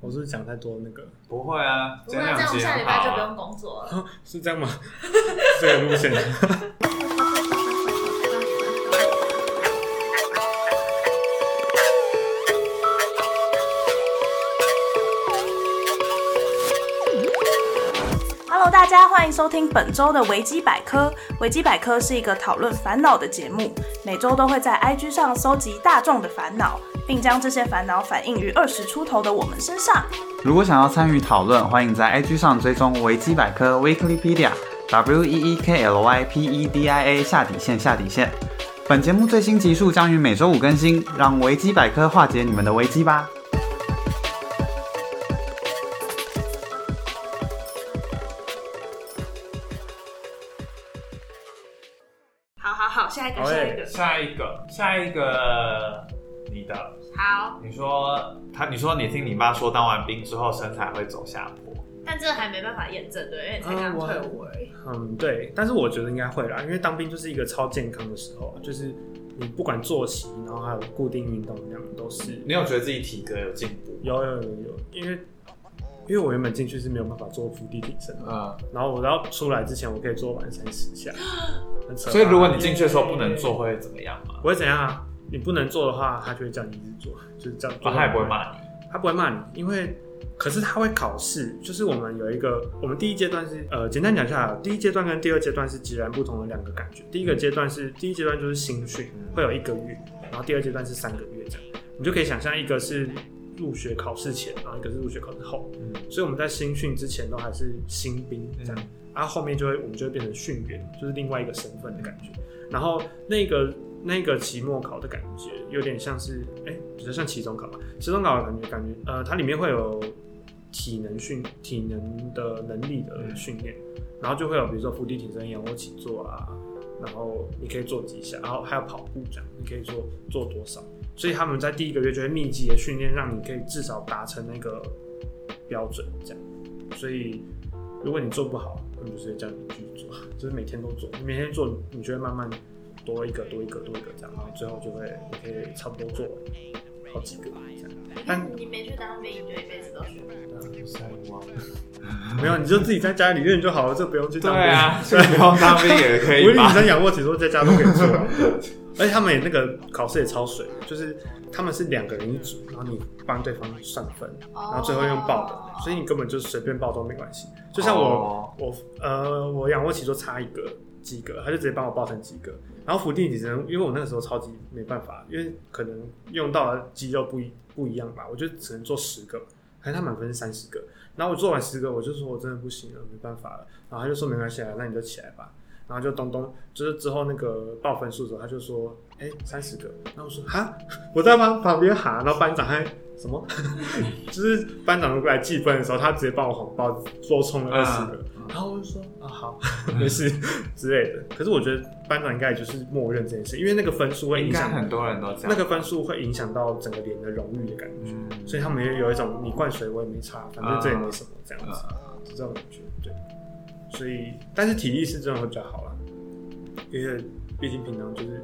我是不是讲太多那个？不会啊，这样我们下礼拜就不用工作了。是这样吗？这个路线。Hello，大家欢迎收听本周的维基百科。维基百科是一个讨论烦恼的节目，每周都会在 IG 上搜集大众的烦恼，并将这些烦恼反映于二十出头的我们身上。如果想要参与讨论，欢迎在 IG 上追踪维基百科 Weeklypedia W E E K L Y P E D I A 下底线下底线。本节目最新集数将于每周五更新，让维基百科化解你们的危机吧。好好好，下一个，下一个。下一个，下一个，你的，好，你说他，你说你听你爸说当完兵之后身材会走下坡，但这还没办法验证，对，因为你才刚退伍而已。嗯，对，但是我觉得应该会啦，因为当兵就是一个超健康的时候啊，就是你不管作息，然后还有固定运动量都是你有觉得自己体格有进步？有有有有，因为因为我原本进去是没有办法做伏地挺身的，嗯，然后我要出来之前我可以做完三十下，所以如果你进去的时候不能做，会怎么样吗？不会怎样啊？你不能做的话，他就会叫你一直做，就是这样做。啊，他也不会骂你。他不会骂你，因为可是他会考试，就是我们有一个，我们第一阶段是呃，简单讲下来，第一阶段跟第二阶段是截然不同的两个感觉。第一个阶段是第一阶段就是新训，会有一个月，然后第二阶段是三个月这样，你就可以想象一个是入学考试前，然后一个是入学考试后，嗯所以我们在新训之前都还是新兵这样，嗯然后后面就会我们就会变成训员，就是另外一个身份的感觉。然后那个那个期末考的感觉有点像是，哎、比较像期中考吧。期中考的感觉感觉，呃，它里面会有体能训体能的能力的训练，然后就会有比如说伏地挺身、仰卧起坐啊，然后你可以做几下，然后还有跑步这样，你可以做做多少。所以他们在第一个月就会密集的训练，让你可以至少达成那个标准这样。所以如果你做不好，他们就是叫你继续做，就是每天都做，你每天做，你就会慢慢多一个多一个多一个这样，然后最后就会你可以差不多做好几个这样。但你没去当兵，你就一辈子都学不了。没有，你就自己在家里练就好了，这不用去当兵。所以不用当兵也可以吧？我女生仰卧起坐在家都可以做啊，而且他们也那个考试也超水，就是他们是两个人一组，然后你帮对方算分，然后最后用报的，所以你根本就随便报都没关系。就像我、哦我呃我仰卧起坐差一个及格，他就直接帮我报成及格。然后伏地挺身，因为我那个时候超级没办法，因为可能用到的肌肉不一不一样吧，我就只能做十个，可是他满分是三十个，然后我做完十个，我就说我真的不行了，没办法了，然后他就说没关系啊，那你就起来吧。然后就咚咚，就是之后那个报分数的时候，他就说，哎、三十个。然后我说，哈，我在旁旁边喊，然后班长还什么，就是班长过来计分的时候，他直接帮我红包多充了二十个。然后我就说，啊好，没事 之类的。可是我觉得班长应该也就是默认这件事，因为那个分数会影响很多人都这样。那个分数会影响到整个连的荣誉的感觉，嗯所以他们也有一种你灌水我也没差，反正这也没什么这样子，这种感觉。对，所以但是体力是真的会比较好啦，因为毕竟平常就是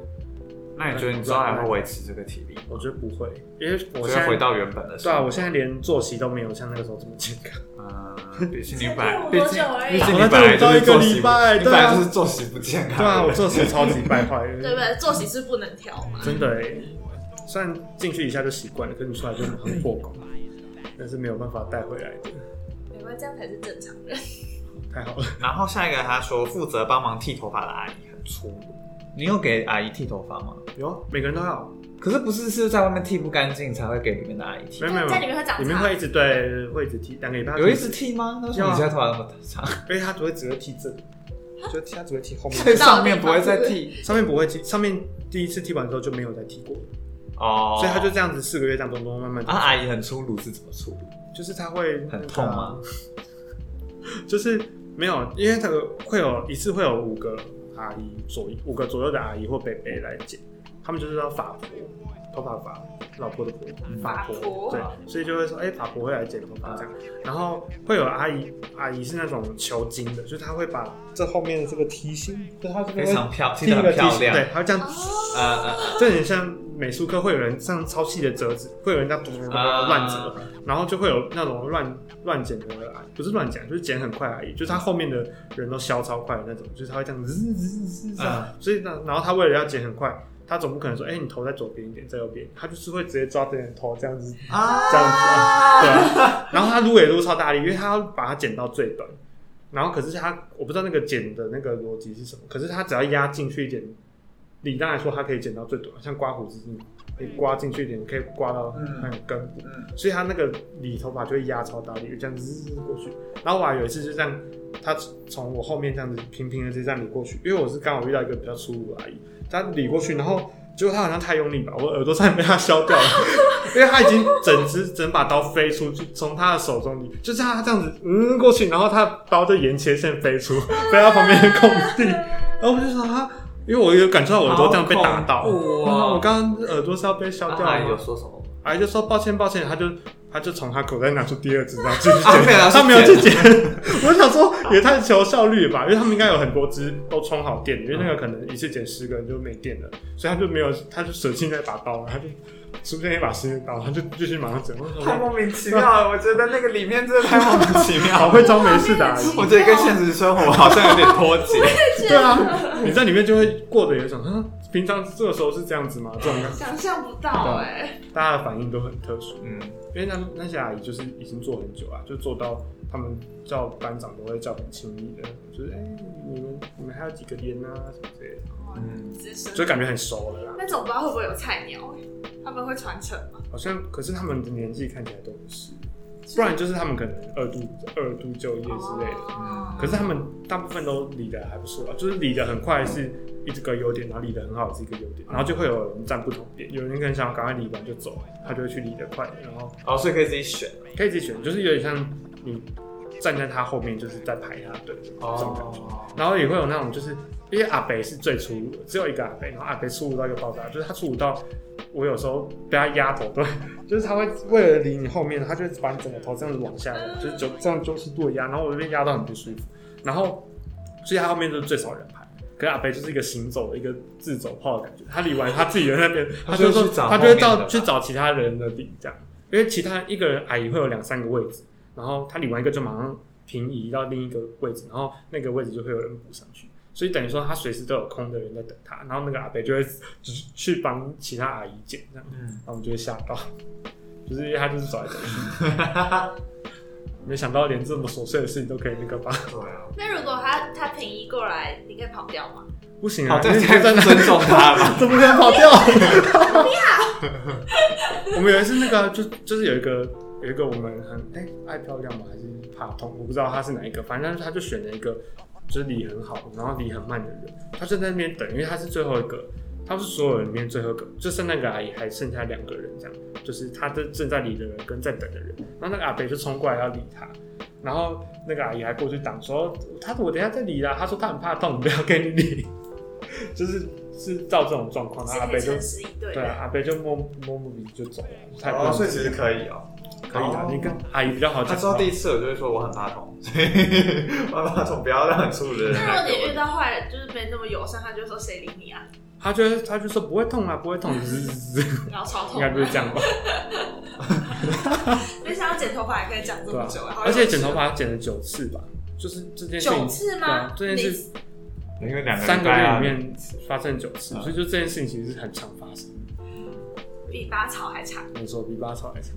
那你觉得你之后还会维持这个体力？我觉得不会，因为我就现在回到原本的生活。对啊，我现在连作息都没有像那个时候这么健康。嗯，毕竟你本来，才退伍多毕竟久而已毕竟我才你本来到一个就是作息礼拜你本来对啊就是作息不健康。对啊，我作息超级败坏，对不对？作息是不能调嘛。真的哎，虽然进去一下就习惯了，可是你出来就很破功，但是没有办法带回来的，没关系，这样才是正常人。太好了。然后下一个他说，负责帮忙剃头发的阿姨很粗鲁。你有给阿姨剃头发吗？有，每个人都要，可是不是是在外面剃不干净才会给里面的阿姨剃没？有没有，在里面会长长里面会一直对，会一直剃，两个礼拜有一直，剃吗？那为什么你现在头发那么长？因为他只会只会剃这里，就他只会剃后面，所以上面不会再剃上面不会剃，上面第一次剃完之后就没有再剃过，哦。所以他就这样子四个月这样咚咚慢慢啊，阿姨很粗鲁是怎么粗鲁？就是他会很痛吗？就是没有，因为这个会有一次会有五个阿姨左五个左右的阿姨或伯伯来剪，他们就是要法国，头发法，老婆的婆，法法婆对，所以就会说，哎、法婆会来剪头发这样，然后会有阿姨，阿姨是那种求精的，就是她会把这后面的这个梯形，就她这边非常漂，剃剃得一个梯形，漂亮。对，她会这样，哦，呃呃，就有点像美术课会有人上超细的折纸，会有人这样嘟嘟乱折，然后就会有那种乱乱剪的阿姨，不是乱剪，就是剪很快的阿姨，就是她后面的人都削超快的那种，就是她会这样滋滋滋滋这样，所以那，然后她为了要剪很快，他总不可能说，哎、你头在左边一点，在右边，他就是会直接抓着你的头这样子啊。这样子啊，对啊，然后他撸也撸超大力，因为他要把它剪到最短，然后可是他我不知道那个剪的那个逻辑是什么，可是他只要压进去一点，理当来说它可以剪到最短，像刮胡子，你刮进去一点，可以刮到那个根部，嗯所以他那个理头发就会压超大力，这样子过去。然后我还有一次就这样，他从我后面这样子平平的就这样理过去，因为我是刚好遇到一个比较粗鲁的阿姨，她理过去，然后结果他好像太用力吧，我耳朵差点被他削掉了，因为他已经整只整把刀飞出去，从他的手中里，就是他这样子嗯过去，然后他的刀就沿切线飞出，飞到旁边的空地，然后我就说他。因为我有感受到我耳朵这样被打到，我刚刚耳朵是要被削掉阿姨有说什么吗？阿姨就说抱歉抱歉，他就他就从他口袋拿出第二支，然后继续啊没有拿剪，他没有去剪。我想说也太求效率了吧，因为他们应该有很多支都充好电，因为那个可能一次剪十个人就没电了，所以他就没有，他就舍弃那把刀，他就出现一把新的刀，他就继续马上剪。太莫名其妙了，我觉得那个里面真的太莫名其妙了。好会装没事的 阿姨，我觉得跟现实生活好像有点脱节。对啊，你在里面就会过得有一种，嗯，平常这个时候是这样子吗？这种感觉，想象不到哎、大家的反应都很特殊。嗯，因为那那些阿姨就是已经做很久啊，就做到他们叫班长都会叫很亲密的，就是哎、你们你们还有几个烟啊什么之类的，嗯就感觉很熟了啦。那种不知道会不会有菜鸟哎、他们会传承吗？好像可是他们的年纪看起来都不是，不然就是他们可能二度二度就业之类的。哦可是他们大部分都理的还不错啊，就是理的很快是一个优点，然后理的很好是一个优点，然后就会有人站不同边，有人可能想赶快理完就走，他就会去理得快，然后哦，所以可以自己选。可以自己选，就是有点像你站在他后面，就是在排他队这种感觉。哦，然后也会有那种，就是因为阿北是最粗鲁的，只有一个阿北，然后阿北粗鲁到一个爆炸，就是他粗鲁到我有时候被他压头，对，就是他会为了离你后面，他就会把你整个头这样子往下压，就是九这样就是度的压，然后我就被压到很不舒服，然后所以他后面就是最少人排。可是阿北就是一个行走的一个自走炮的感觉，他理完他自己的那边，他就说他就会到去找其他人的理这样，因为其他一个人阿姨会有两三个位置，然后他理完一个就马上平移到另一个位置，然后那个位置就会有人补上去，所以等于说他随时都有空的人在等他，然后那个阿伯就会就是去帮其他阿姨捡这样，嗯，然后我们就会吓到，就是因为他就是走来走去，没想到连这么琐碎的事情都可以那个吧？对啊，那如果他他平移过来，你可以跑掉吗？不行啊，好，这因为才你在尊重他了。怎么可能跑掉？我们有一次那个就就是有一个有一个我们很哎、爱漂亮吗还是怕痛，我不知道他是哪一个，反正他就选了一个就是理很好，然后理很慢的人，他就在那边等，因为他是最后一个，他是所有人里面最后一个，就剩那个阿姨还剩下两个人这样，就是他的正在理的人跟在等的人，然后那个阿北就冲过来要理他。然后那个阿姨还过去挡说：“他我等一下再理啦。”他说他很怕痛，不要跟你理。就是是照这种状况，然后阿北就对对啊，阿北就摸摸摸鼻子就走了，太哦，所以其实可以哦。可以啊。哦你跟阿姨比较好他讲话。说第一次，我就会说我很怕痛，所 以我很怕痛，不要让很粗鲁的人那如果你遇。到坏人，就是没那么友善，他就说谁理你啊？他就会他就说不会痛啊，不会痛，然后超痛应该不是这样吧？没想到剪头发也可以讲这么久，而且剪趣头发剪了九次吧，就是这件事情九次吗？这件事你因为两个三个月里面发生九次，嗯所以就这件事情其实是很常发生。比拔草还长。没错，比拔草还长。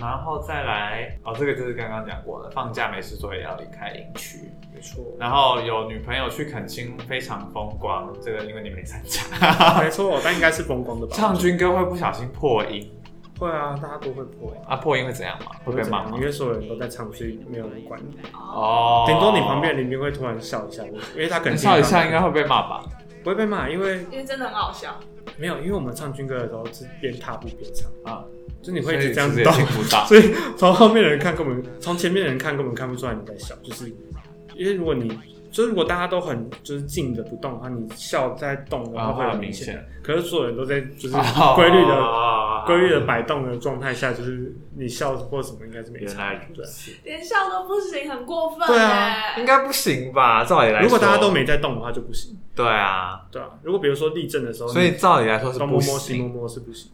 然后再来哦，这个就是刚刚讲过的，放假没事做也要离开营区。没错，然后有女朋友去垦青，非常风光。这个因为你没参加，没错，但应该是风光的吧？唱军歌会不小心破音会啊，大家都会破音。啊，破音会怎样吗？会被骂吗因？为所有人都在唱，所以没有人管你。哦，顶多你旁边的邻居会突然笑一下，因为他可能笑一下应该会被骂吧？不会被骂，因为因为真的很好笑，没有，因为我们唱军歌的时候是边踏步边唱，啊，就你你会一直这样子动。所以从后面的人看根本，从前面的人看根本看不出来你在笑，就是因为如果你就是如果大家都很就是静的不动的话，你笑在动的话啊会很明明显显。可是所有人都在就是哦规律的的规律的摆动的状态下，就是你笑或什么应该是没差对，连笑都不行，很过分。对啊应该不行吧？照理来说，如果大家都没在动的话就不行。对啊，对啊，如果比如说地震的时候，所以照理来说是不东摸摸西摸。摸是不行。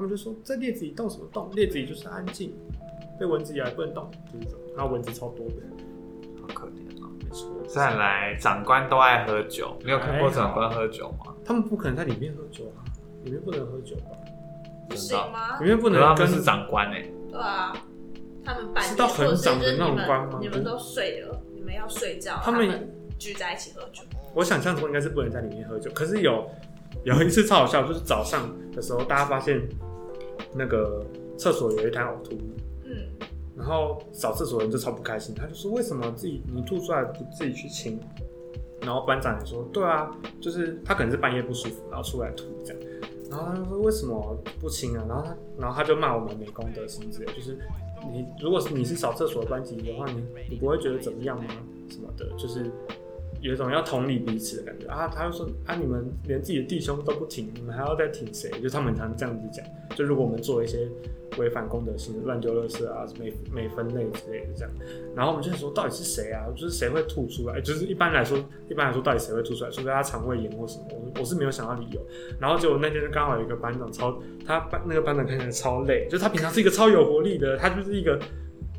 他们就说在列子里动什么动？列子里就是安静，被蚊子咬也不能动，就是这种。然后蚊子超多的，好可怜啊。没错。再来，长官都爱喝酒，你有看过长官喝酒吗？他们不可能在里面喝酒啊，里面不能喝酒吧？不行吗里？面不能跟他们是长官哎，对啊，他们半夜是到很长的那种官吗你们你们都睡了，你们要睡觉，他们他们聚在一起喝酒。我想象中应该是不能在里面喝酒，可是有有一次超好笑，就是早上的时候，大家发现那个厕所有一滩呕吐物，嗯，然后扫厕所的人就超不开心，他就说为什么自己你吐出来不自己去清？然后班长也说，对啊，就是他可能是半夜不舒服，然后出来吐这样。然后他就说为什么不清啊？然后他然后他就骂我们没公德心之类，就是你如果是你是扫厕所的班级的话，你你不会觉得怎么样吗？什么的，就是有一种要同理彼此的感觉啊。他就说啊，你们连自己的弟兄都不挺，你们还要再挺谁？就他们常这样子讲。就如果我们做一些违反公德心、乱丢垃圾啊、没没分类之类的这样，然后我们就说到底是谁啊？就是谁会吐出来？就是一般来说，一般来说到底谁会吐出来？除非他肠胃炎或什么，我我是没有想到理由。然后结果那天就刚好有一个班长超，他班那个班长看起来超累，就他平常是一个超有活力的，他就是一个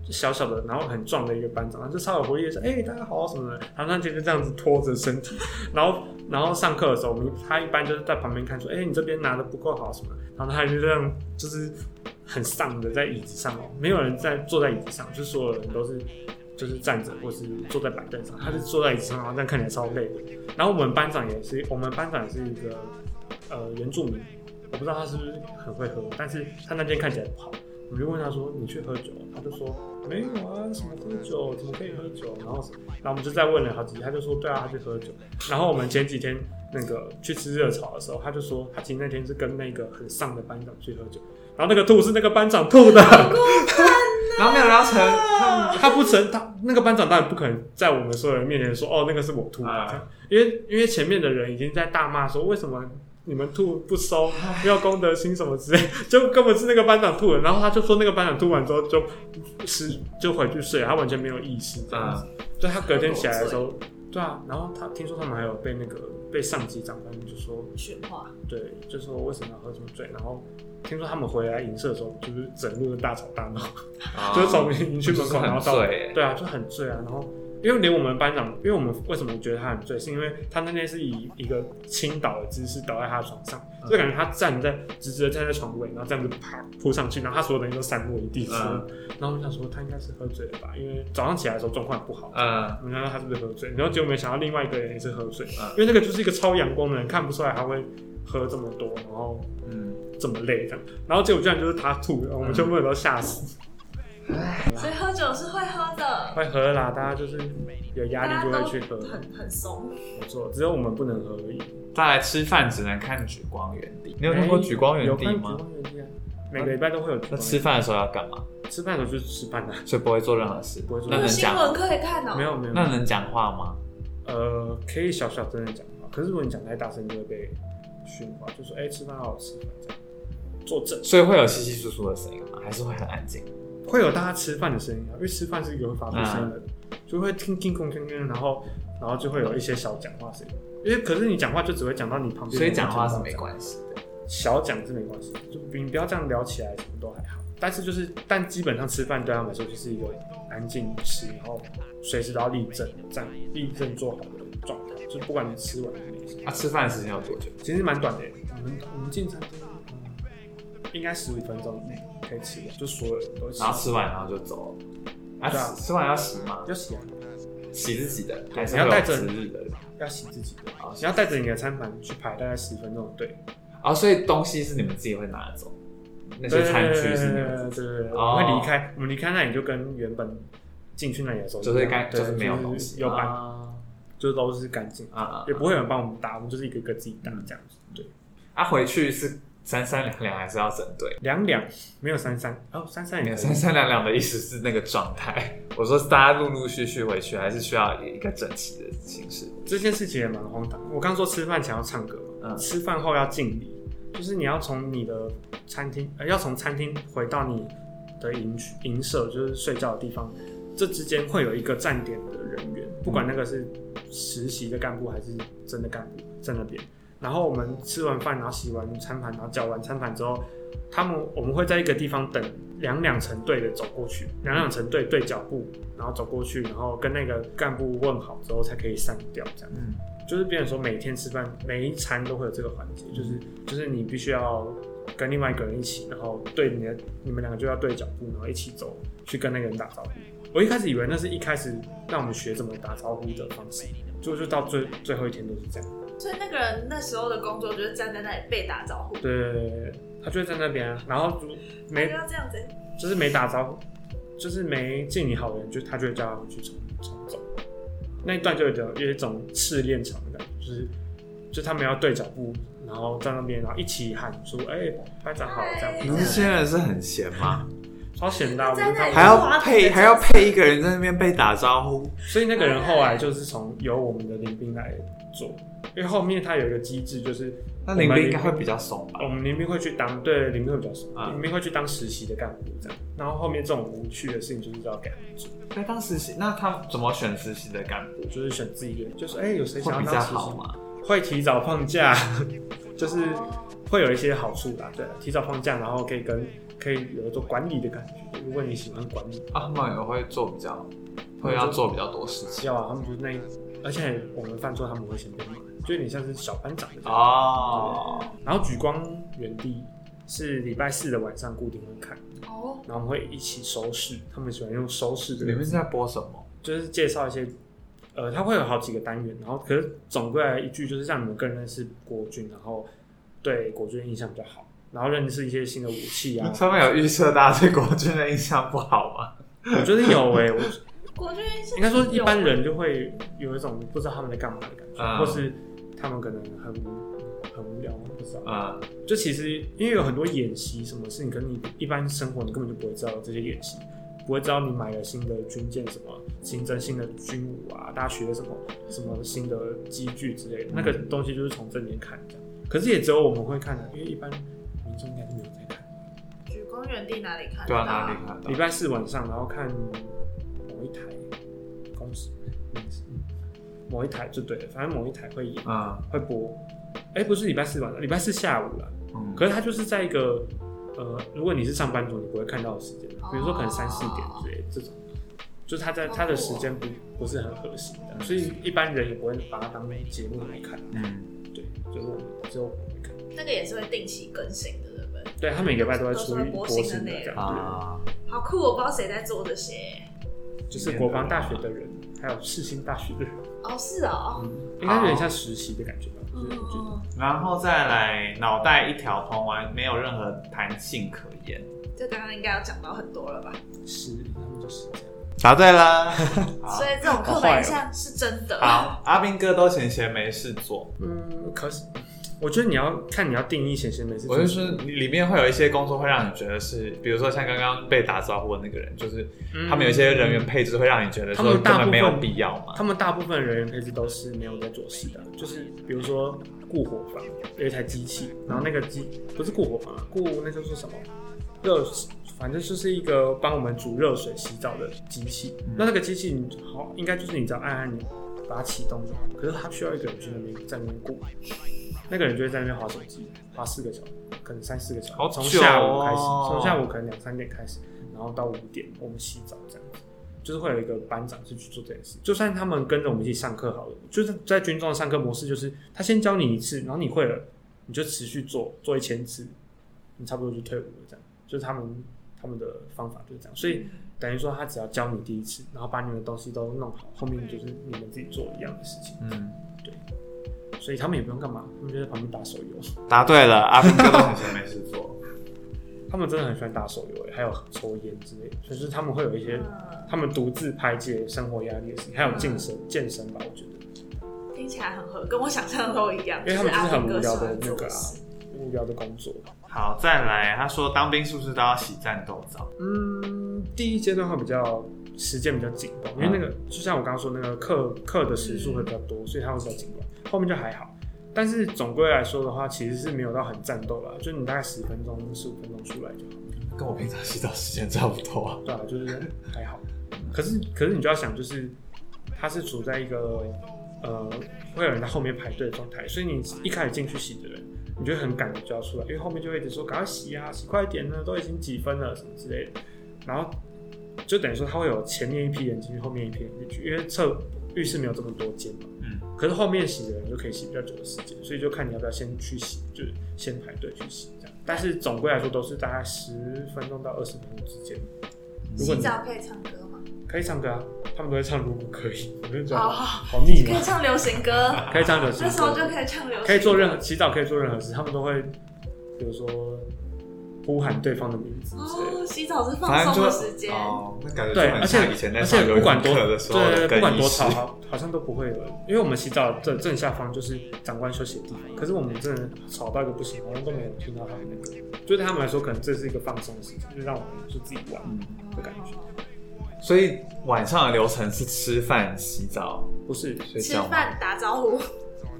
小小的，然后很壮的一个班长，他就超有活力说：“哎、大家好什么的。”然后那天就这样子拖着身体，然后然后上课的时候，我们他一般就是在旁边看说：“哎、你这边拿的不够好什么。”然后他就这样就是很丧的在椅子上哦，没有人在坐在椅子上，就所有人都是就是站着或是坐在板凳上，他是坐在椅子上，然后这样看起来超累。然后我们班长也是，我们班长也是一个呃原住民，我不知道他是不是很会喝，但是他那天看起来不好。我就问他说：“你去喝酒？”他就说：“没有啊，什么喝酒？怎么可以喝酒？”然后，然后我们就再问了好几，他就说：“对啊，他去喝酒。”然后我们前几天那个去吃热炒的时候，他就说他其实那天是跟那个很丧的班长去喝酒，然后那个吐是那个班长吐的，然后没有人要承，他他不承他那个班长当然不可能在我们所有人面前说哦那个是我吐的，啊因为因为前面的人已经在大骂说为什么你们吐不收，没有公德心什么之类，就根本是那个班长吐了，然后他就说那个班长吐完之后就是就回去睡，他完全没有意识这样子，就他隔天起来的时候，对啊，然后他听说他们还有被那个被上级长官就说训话，对，就说为什么要喝这么醉，然后。听说他们回来营舍的时候，就是整路的大吵大闹，啊 就是从营区门口，然后到对啊，就很醉啊。然后因为连我们班长，因为我们为什么觉得他很醉，是因为他那天是以一个倾倒的姿势倒在他的床上，就感觉他站在直直的站在床尾，然后这样子啪扑上去，然后他所有东西都散落一地。嗯然后我想说他应该是喝醉了吧，因为早上起来的时候状况不好。嗯我们想说他是不是喝醉，然后结果没想到另外一个人也是喝醉，嗯因为那个就是一个超阳光的人，看不出来他会喝这么多，然后嗯，这么累这样，然后结果居然就是他吐了，我们全部人都吓死。所以喝酒是会喝的，会喝啦，大家就是有压力就会去喝，很很松。没错，只有我们不能喝而已。再来吃饭只能看举光原地，你有看过举光原地有看举吗？光原地啊，每个礼拜都会有。那吃饭的时候要干嘛？吃饭的时候就是吃饭的，所以不会做任何事不会。做那能讲？有新闻可以看哦。没有没有，那能讲话吗？呃，可以小小声的讲话，可是如果你讲太大声就会被训话，就说哎、吃饭好好吃饭这样，坐正。所以会有稀稀疏疏的声音吗？还是会很安静？会有大家吃饭的声音啊，因为吃饭是一个会发出声音的，就会听听空听听，然后然后就会有一些小讲话声音。因为可是你讲话就只会讲到你旁边，所以讲话是没关系的。小讲是没关系，就你不要这样聊起来，什么都还好。但是就是，但基本上吃饭对他们来说就是一个安静吃，然后随时都要立正站立正做好的状态，就不管你吃完没吃，啊，吃饭的时间有多久？其实蛮短的耶。我们我们进餐厅，嗯，应该十五分钟可以吃的，就所有人都吃然后吃完然后就走了。啊，对啊吃吃完要洗吗？要洗啊，洗自己的，还是你要带着日的？要洗自己的，好你要带着你的餐盘去排大概十分钟的队。哦，所以东西是你们自己会拿走，那些餐具是你们对对对对，哦我们会离开，我们离开那里就跟原本进去那里的时候，就是干就是没有东西，有搬，啊就是都是干净，啊啊也不会有人帮我们打，我们就是一个一个自己打这样子。对，啊，回去是三三两两还是要整对？两两没有三三，哦三三也可以三三两两的意思是那个状态。我说大家陆陆续续回去，还是需要一个整齐的形式？这件事情也蛮荒唐。我刚说吃饭前要唱歌嘛，嗯吃饭后要敬礼，就是你要从你的餐厅，呃，要从餐厅回到你的营区营舍，就是睡觉的地方，这之间会有一个站点的人员，不管那个是实习的干部还是真的干部在那边。然后我们吃完饭，然后洗完餐盘，然后搅完餐盘之后，他们我们会在一个地方等两两成队的走过去，两两成队对脚步，然后走过去，然后跟那个干部问好之后才可以散掉，这样。嗯，就是变成说每天吃饭每一餐都会有这个环节，就是就是你必须要跟另外一个人一起，然后对你的你们两个就要对脚步，然后一起走去跟那个人打招呼。我一开始以为那是一开始让我们学怎么打招呼的方式，就就到最最后一天都是这样。所以那个人那时候的工作就是站在那里被打招呼，对对对，他就在那边，然后就没要这样子。就是没打招呼，就是没见你好人，就他就会叫他们去重重走。那一段就有有一种试炼场的感觉，就是就他们要对脚步，然后在那边，然后一起喊出“哎、班长好”这样，你们现在是很闲吗？超闲的、我们还要配还要配一个人在那边被打招呼，所以那个人后来就是从由我们的林兵来做，因为后面他有一个机制，就是那林兵应该会比较松吧我？们林兵会去当对林兵会比较熟，啊林兵会去当实习的干部这样，然后后面这种无趣的事情就是要给他们做，那当实习，那他怎么选实习的干部？就是选自己一个人，就是哎、有谁想会比较要当实习？好吗？会提早放假，就是哦会有一些好处啦，对，提早放假，然后可以跟可以有一种管理的感觉。如果你喜欢管理，啊，他们也会做比较，会要做比较多事情要啊，他们就是那一，而且我们犯错他们会先被骂，就有点像是小班长的。哦。然后举光原地是礼拜四的晚上固定会看，哦，然后我们会一起收视，他们喜欢用收视这个，你们是在播什么？就是介绍一些。呃，它会有好几个单元，然后可是总归来一句就是让你们更认识国军，然后对国军印象比较好，然后认识一些新的武器啊。上面有预测大家对国军的印象不好吗？我觉得有诶、我国军是应该说一般人就会有一种不知道他们在干嘛的感觉，嗯或是他们可能很很无聊，不知道。嗯，就其实因为有很多演习什么事情，可能你一般生活你根本就不会知道这些演习，不会知道你买了新的军舰什么，新增新的军武啊，大家学了什么什么新的机具之类的，那个东西就是从这里面看这样。可是也只有我们会看的，因为一般民众应该是没有在看。举公园地哪里看？对啊，哪里？看礼？拜四晚上，然后看某一台公司，嗯某一台就对了，反正某一台会演啊会播。哎、不是礼拜四晚上，礼拜四下午啦。嗯，可是它就是在一个呃，如果你是上班族，你不会看到的时间，比如说可能三四点之类这种，就是它在它的时间不不是很合适的，所以一般人也不会把它当节目来看。嗯，对，就是我们只有我们会看。那个也是会定期更新的，对不对？对他每个礼拜都会出播播新的内容啊，好酷！我不知道谁在做这些。对，就是国防大学的人，还有世新大学的人，哦，是哦。嗯，应该有点像实习的感觉吧。嗯，然后再来脑袋一条通完，没有任何弹性可言。这刚刚应该要讲到很多了吧？是，他们就是这样。答对了。所以这种刻板印象是真的。好，阿兵哥都闲闲没事做，嗯，可是我觉得你要看你要定义闲闲没事做我就什么，是里面会有一些工作会让你觉得是，比如说像刚刚被打招呼的那个人，就是嗯他们有一些人员配置会让你觉得他说根本没有必要嘛。他们大部分人员配置都是没有在做事的，就是比如说顾火房有一台机器，然后那个机不是顾火房啊，顾那叫做什么热，反正就是一个帮我们煮热水洗澡的机器。那那个机器你好，应该就是你只要按按钮把它启动就好，可是它需要一个人去那边在那边顾，那个人就会在那边划手机，划四个小时，可能三四个小时，从下午开始，哦从下午可能两三点开始，然后到五点我们洗澡这样子。就是会有一个班长是去做这件事，就算他们跟着我们一起上课好了，就是在军中的上课模式，就是他先教你一次，然后你会了，你就持续做，做一千次，你差不多就退伍了，这样，就是他们他们的方法就是这样，所以等于说他只要教你第一次，然后把你们的东西都弄好，后面就是你们自己做一样的事情，嗯，所以他们也不用干嘛，他们就在旁边打手游，答对了，阿兵哥都闲闲没事做。他们真的很喜欢打手游，还有抽烟之类的，就是他们会有一些嗯他们独自排解生活压力的事情，还有健身健身吧，我觉得。听起来很合，跟我想象的都一样。因为他们就是很无聊的那个啊无聊的工作。好，再来，他说当兵是不是都要洗战斗澡？嗯，第一阶段会比较时间比较紧绷，因为那个就像我刚刚说那个课课的时数会比较多，所以它会比较紧绷。后面就还好，但是总归来说的话，其实是没有到很战斗啦，就你大概十分钟、十五分钟出来就好。跟我平常洗澡时间差不多啊。对啊，就是还好。可是可是你就要想，就是它是处在一个呃会有人在后面排队的状态，所以你一开始进去洗的人，你就很赶的就要出来，因为后面就会一直说赶快洗啊，洗快点呢，都已经几分了什么之类的，然后就等于说它会有前面一批人进去，后面一批人进去，因为厕浴室没有这么多间嘛，嗯，可是后面洗的人就可以洗比较久的时间，所以就看你要不要先去洗，就是先排队去洗这样。但是总归来说都是大概十分钟到二十分钟之间。如果洗澡可以唱歌吗？可以唱歌啊，他们都会唱如果可以，我就觉得哦好好腻可以。唱流行歌，可以唱流行那时候，就可以唱流行歌，可以做任何洗澡可以做任何事，他们都会比如说呼喊对方的名字之类的。哦，洗澡是放松的时间，哦，那感觉对，就很而且像以前在而上游泳且不管多课的时候的对，更不管多吵，好好像都不会有人，因为我们洗澡正正下方就是长官休息的地方。可是我们真的吵到一个不行，好像都没有听到他们那个，就对他们来说，可能这是一个放松的时间，就让我们就自己玩嗯的感觉。所以晚上的流程是吃饭、洗澡、不是，吃睡觉吗？饭打招呼，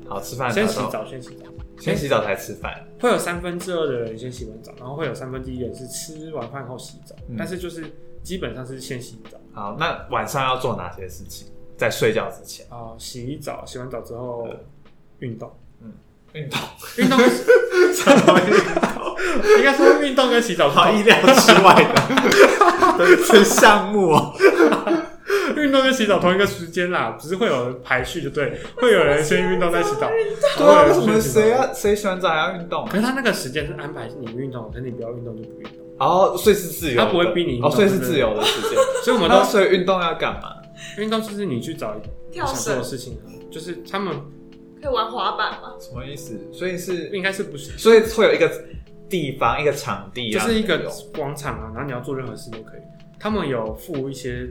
好，吃饭先洗澡，先洗澡，先洗澡才吃饭。会有三分之二的人先洗完澡，然后会有三分之一的人是吃完饭后洗澡，嗯但是就是基本上是先洗澡好，那晚上要做哪些事情？在睡觉之前，啊、洗澡，洗完澡之后运动，运动，运动跟 什么运动？应该说运动跟洗澡好意料之外的的的项目哦。运动跟洗澡同一个时间啦，只是会有排序，就对，会有人先运动再洗澡。对啊，为什么谁要谁洗完澡还要运动可？是他那个时间是安排你运动，可是你不要运动就不运动，哦，所以是自由，他不会逼你运动哦，所以是自由的时间。所以我们那都所以运动要干嘛？运动就是你去找想做的事情啊，就是他们可以玩滑板吗？什么意思？所以是，应该是不是，所以会有一个地方，一个场地啊，就是一个广场啊，然后你要做任何事都可以。他们有附一些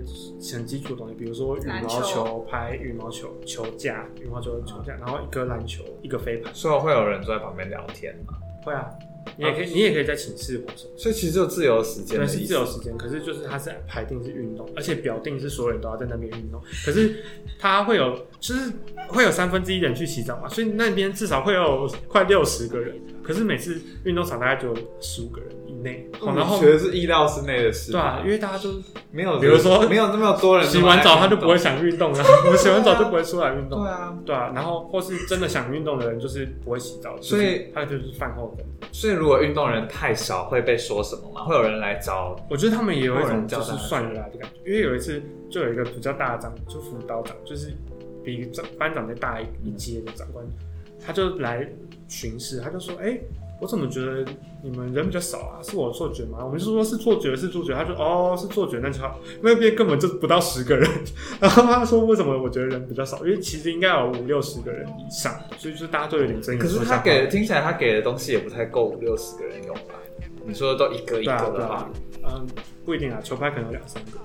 很基础的东西，比如说羽毛球球拍、羽毛球球架、羽毛球球架，然后一个篮球、一个飞盘。所以会有人坐在旁边聊天吗。会啊，你也可以，你也可以在寝室活动。所以其实就自由时间对，是自由时间，可是就是它是排定是运动，而且表定是所有人都要在那边运动。可是它会有，就是会有三分之一人去洗澡嘛，所以那边至少会有快六十个人。可是每次运动场大概就十五个人以内，哦然后我觉得是意料之内的事。对啊，因为大家就没有，比如说没有那么多人洗完澡他就不会想。想运动了，我洗完澡就不会出来运动对。啊，对啊，然后或是真的想运动的人，就是不会洗澡，所以就是他就是饭后跟。所以如果运动人太少，会被说什么吗？会有人来找我觉得他们也有一种就是算了啦的感觉，因为有一次就有一个比较大的长，就辅导长，就是比长班长再大一一阶的长官，他就来巡视，他就说：“哎、我怎么觉得你们人比较少啊？是我错觉吗？”我们就说是错觉，是错觉。他说：“哦，是错觉，那就好。那边根本就不到十个人。”然后他说：“为什么我觉得人比较少？因为其实应该有五六十个人以上，所以就是大家都有点争议。”可是他给听起来他给的东西也不太够五六十个人用吧？你说的都一个一个的话对啊，，嗯，不一定啊，球拍可能有两三个。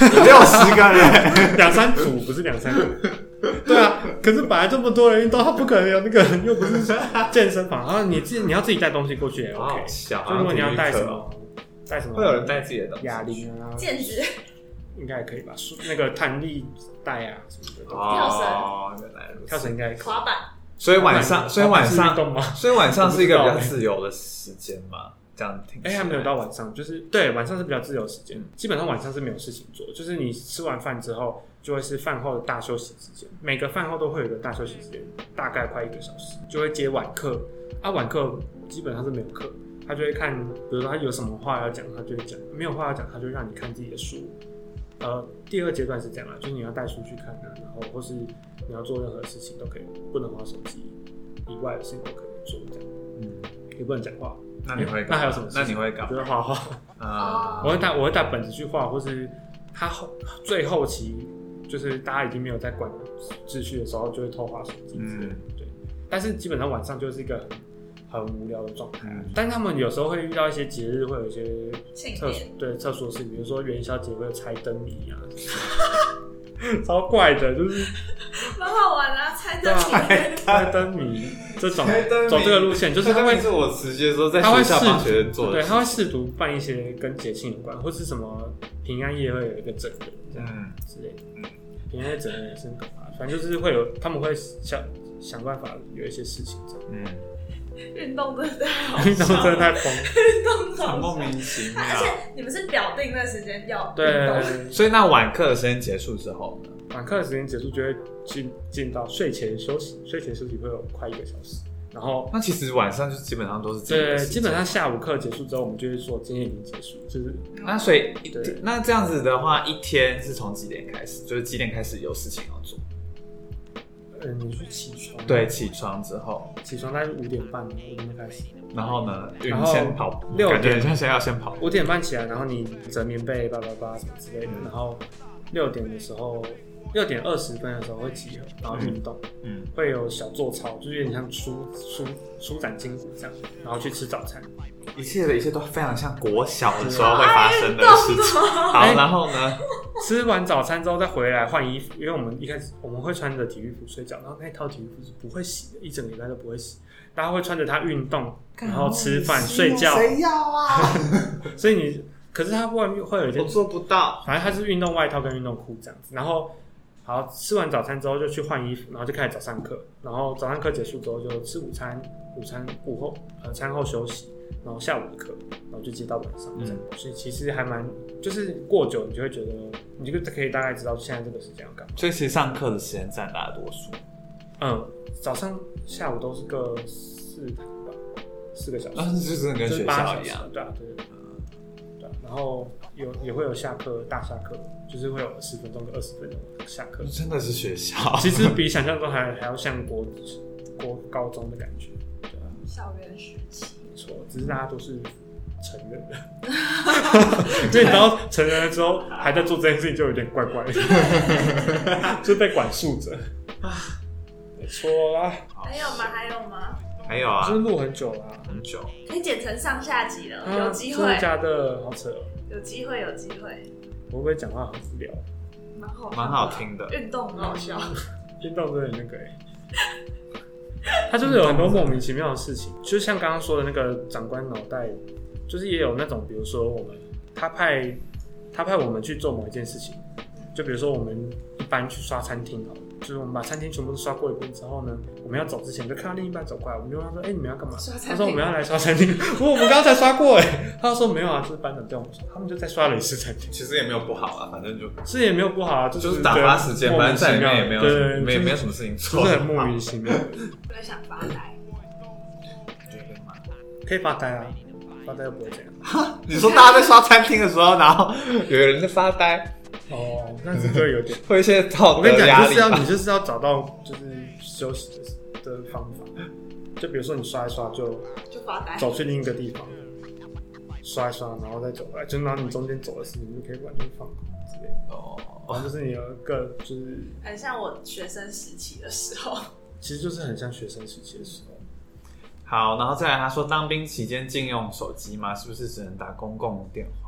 六十个人，两三组不是两三个，对啊。可是本来这么多人运动，他不可能有那个，又不是健身房，然后你自己你要自己带东西过去也 OK 好。笑。就如果你要带什么，带什么，会有人带自己的东西哑铃啊，剑指应该也可以吧？那个弹力带啊什么的都，哦，原来如此跳绳应该也可以。滑板，所以晚上，所以晚上，动吗？所以晚上是一个比较自由的时间嘛？这样听哎、来，还没有到晚上，就是对晚上是比较自由时间，基本上晚上是没有事情做，就是你吃完饭之后就会是饭后的大休息时间，每个饭后都会有一个大休息时间，大概快一个小时，就会接晚课，啊晚课基本上是没有课，他就会看，比如说他有什么话要讲，他就会讲；没有话要讲，他就让你看自己的书。呃，第二阶段是这样啊，就是你要带书去看啊，然后或是你要做任何事情都可以，不能玩手机以外的事情都可以做，这样嗯，也不能讲话。那你会那还有什么事情？那你会干嘛？我觉得画画，啊我会带我会带本子去画，或是他后最后期就是大家已经没有在管秩序的时候，就会偷花手机之类的。对，但是基本上晚上就是一个很很无聊的状态但他们有时候会遇到一些节日，会有一些特殊典，对特殊的事情，比如说元宵节会有猜灯谜啊，超怪的，就是蛮好玩的啊，猜对灯啊谜。猜灯谜这种走这个路线，就是他会是我直接说在他会试学校帮学生做的对，他会试图办一些跟节庆有关，或是什么平安夜会有一个整人这样嗯，之类的。嗯平安夜整人也是很可怕，反正就是会有他们会想想办法有一些事情这样。嗯，运动真的太好运动真的太疯了。运动好很莫。名其妙。而且你们是表定那时间要运动，对，所以那晚课的时间结束之后呢？晚课的时间结束就会进进到睡前休息，睡前休息会有快一个小时，然后那其实晚上就基本上都是自己的对，基本上下午课结束之后，我们就会说今天已经结束，就是那所以对那这样子的话，一天是从几点开始？就是几点开始有事情要做？呃，你是起床，对，起床之后，起床大概是五点半，五点半开始，然后呢，然后先跑步，六点很像先要先跑。五点半起来，然后你折棉被、叭叭叭什么之类的，然后六点的时候，六点二十分的时候会集合，然后运动，嗯，会有小做操，就是有点像舒舒舒展筋骨这样，然后去吃早餐。一切的一切都非常像国小的时候会发生的事情。好，哎然后呢？吃完早餐之后再回来换衣服，因为我们一开始我们会穿着体育服睡觉，然后那套体育服是不会洗的，一整个礼拜都不会洗。大家会穿着它运动，然后吃饭睡觉，谁要啊？所以你可是它外面会有一件我做不到。反正它是运动外套跟运动裤这样子。然后好吃完早餐之后就去换衣服，然后就开始早上课。然后早上课结束之后就吃午餐，午餐午后呃餐后休息，然后下午的课，然后就接到晚上这样。所以其实还蛮就是过久你就会觉得你就可以大概知道现在这个时间要干嘛。所以其实上课的时间占大多数。嗯，早上下午都是个四堂吧，四个小时。就是跟学校一样，对啊，对对对对啊。然后有也会有下课大下课，就是会有十分钟跟二十分钟下课。真的是学校。其实比想象中还还要像国国高中的感觉，对啊，校园时期，没错，只是大家都是成人了，因为你知道成人了之后还在做这件事情，就有点怪怪的，就被管束着啊，没错啦，还有吗？还有吗？还有啊就是，录很久啦，很久。可以剪成上下集了，啊有机会真的，假的？好扯哦，有机会，有机会，我会不会讲话很无聊？蛮好，蛮好听的。运动很好笑。运动真的那个哎、他就是有很多莫名其妙的事情，就像刚刚说的那个长官脑袋，就是也有那种，比如说我们他派他派我们去做某一件事情，就比如说我们一般去刷餐厅好了，就是我们把餐厅全部都刷过一遍之后呢，我们要走之前就看到另一半走过来，我们就问他说：“哎、你们要干嘛？”刷餐厅他说：“我们要来刷餐厅。”我说：“我们刚才刷过哎。”他说：“没有啊，就是班长叫我们刷。”他们就在刷了一次餐厅，其实也没有不好啊，反正就是也没有不好啊，就就是打发时间，反正在里面也没有对什么，没就是没有什么事情做，就是很莫名其妙。我在想发呆，可以发呆啊，发呆又不会这样。你说大家在刷餐厅的时候，然后有人在发呆，哦，那只会有点。会有一些道我跟你讲，压就是要吧。你就是要找到就是休息的的方法。就比如说你刷一刷就就发呆。走去另一个地方，刷一刷，然后再走回来，就拿你中间走的事情就可以完全放空之类的。哦，然后就是你有一个就是，很像我学生时期的时候，其实就是很像学生时期的时候。好，然后再来，他说当兵期间禁用手机吗？是不是只能打公共电话？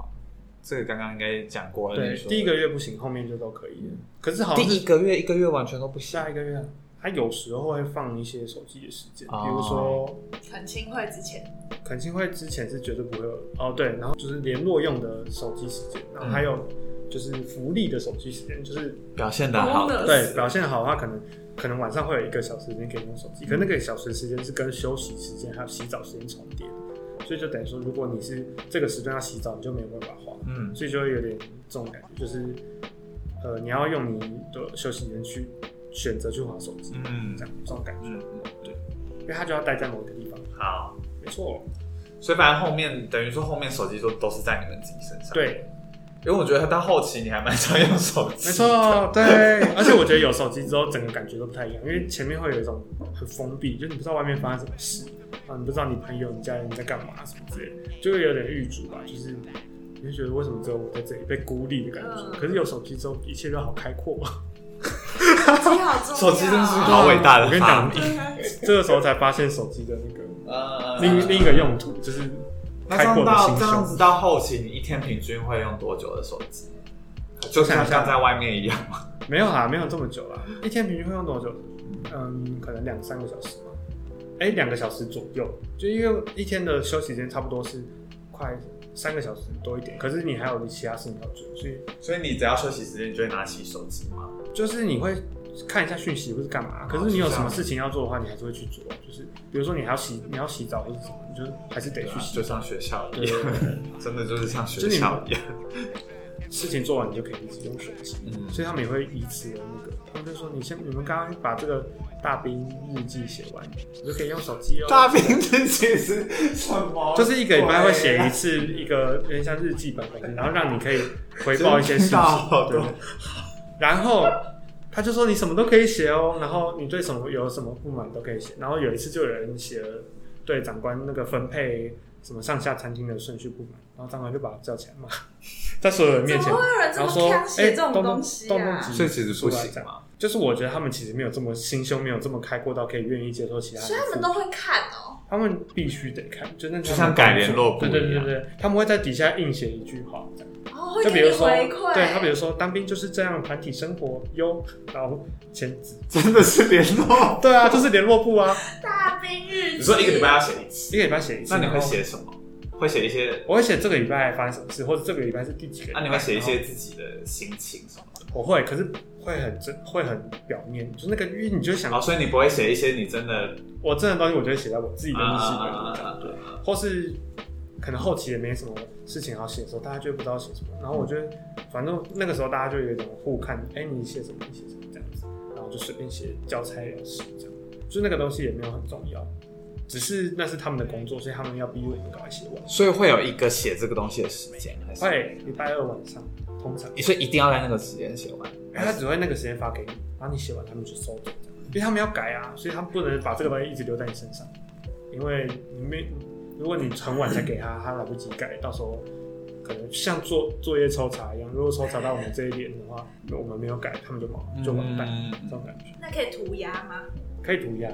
这个刚刚应该讲过了。对第一个月不行，后面就都可以了。可是好像是第一个月一个月完全都不行。下一个月啊，他有时候会放一些手机的时间，哦。比如说恳亲会之前，恳亲会之前是绝对不会有。哦，对，然后就是联络用的手机时间，然后还有就是福利的手机时间，就是表现的好。的，对表现好的话，可能可能晚上会有一个小时时间可以用手机，可那个小时时间是跟休息时间还有洗澡时间重叠的，所以就等于说，如果你是这个时段要洗澡，你就没有办法滑，嗯，所以就会有点这种感觉，就是呃，你要用你的休息时间去选择去滑手机，嗯这样这种感觉，嗯嗯，对，因为他就要待在某一个地方，好。没错，所以反正后面等于说后面手机都都是在你们自己身上。，对。因为我觉得到后期你还蛮常用手机。没。错，对，而且我觉得有手机之后，整个感觉都不太一样，因为前面会有一种很封闭，就是你不知道外面发生什么事啊，你不知道你朋友、你家人在干嘛什么之类的，就会有点郁卒吧，就是你会觉得为什么只有我在这里被孤立的感觉。嗯可是有手机之后，一切都好开阔。手机好重要，手机真是好伟大的我跟你讲 这个时候才发现手机的那个呃另另一个用途，就是那这样到这样子。到后期，你一天平均会用多久的手机？就像像在外面一样吗？没有啦，没有这么久啦，一天平均会用多久？嗯，可能两三个小时吧。哎、两个小时左右，就因为一天的休息时间差不多是快三个小时多一点，可是你还有其他事情要做，所以所以你只要休息时间，你就会拿起手机吗？就是你会看一下讯息或是干嘛。可是你有什么事情要做的话，你还是会去做。就是比如说你还要洗，你要洗澡或者什么，你就还是得去洗澡。就像学校一样，真的就是像学校一样。事情做完，你就可以一直用手机。嗯所以他们也会以此为那个，他们就说你先，你们刚刚把这个大兵日记写完，你就可以用手机哦。大兵日记是什么？就是一个礼拜会写一次一个有点像日记本本，然后让你可以回报一些事情。对，然后他就说你什么都可以写哦，然后你对什么有什么不满都可以写。然后有一次就有人写了对长官那个分配什么上下餐厅的顺序不满，然后长官就把他叫起来骂，在所有人面前怎么，会有人这么然后说强写哎，这种动动东西啊？动动几所以其实不行嘛。就是我觉得他们其实没有这么心胸，没有这么开阔到可以愿意接受其他人。所以他们都会看哦。他们必须得看，就那就像改联络簿对对一样对对，他们会在底下硬写一句话，这样哦，会就比如说，对他比如说当兵就是这样，团体生活哟，然后前，真的是联络。对啊，就是联络部啊，大兵日记。你说一个礼拜要写一次，一个礼拜写一次。那你会？写什么？会写一些，我会写这个礼拜发生什么事，或者这个礼拜是第几个。那你会写一些自己的心情什么的？我会，可是会很真，会很表面，就那个，因为你就会想哦，，所以你不会写一些你真的我真的东西，我就会写在我自己的日记本里对，或是可能后期也没什么事情要写的时候，大家就不知道写什么。然后我觉得，反正那个时候大家就有一种互看，哎、你写什么，你写什么这样子，然后就随便写交差了事这样。就那个东西也没有很重要，只是那是他们的工作，所以他们要逼我们赶快写完。所以会有一个写这个东西的时间？会礼拜二晚上，通常，所以一定要在那个时间写完。因为他只会那个时间发给你，然后你写完他们就收走，因为他们要改啊，所以他们不能把这个东西一直留在你身上，因为你没，如果你很晚才给他，他来不及改，到时候可能像做作业抽查一样，如果抽查到我们这一点的话，我们没有改，他们就忙就完蛋，嗯这种感觉那可以涂鸦吗？可以涂鸦，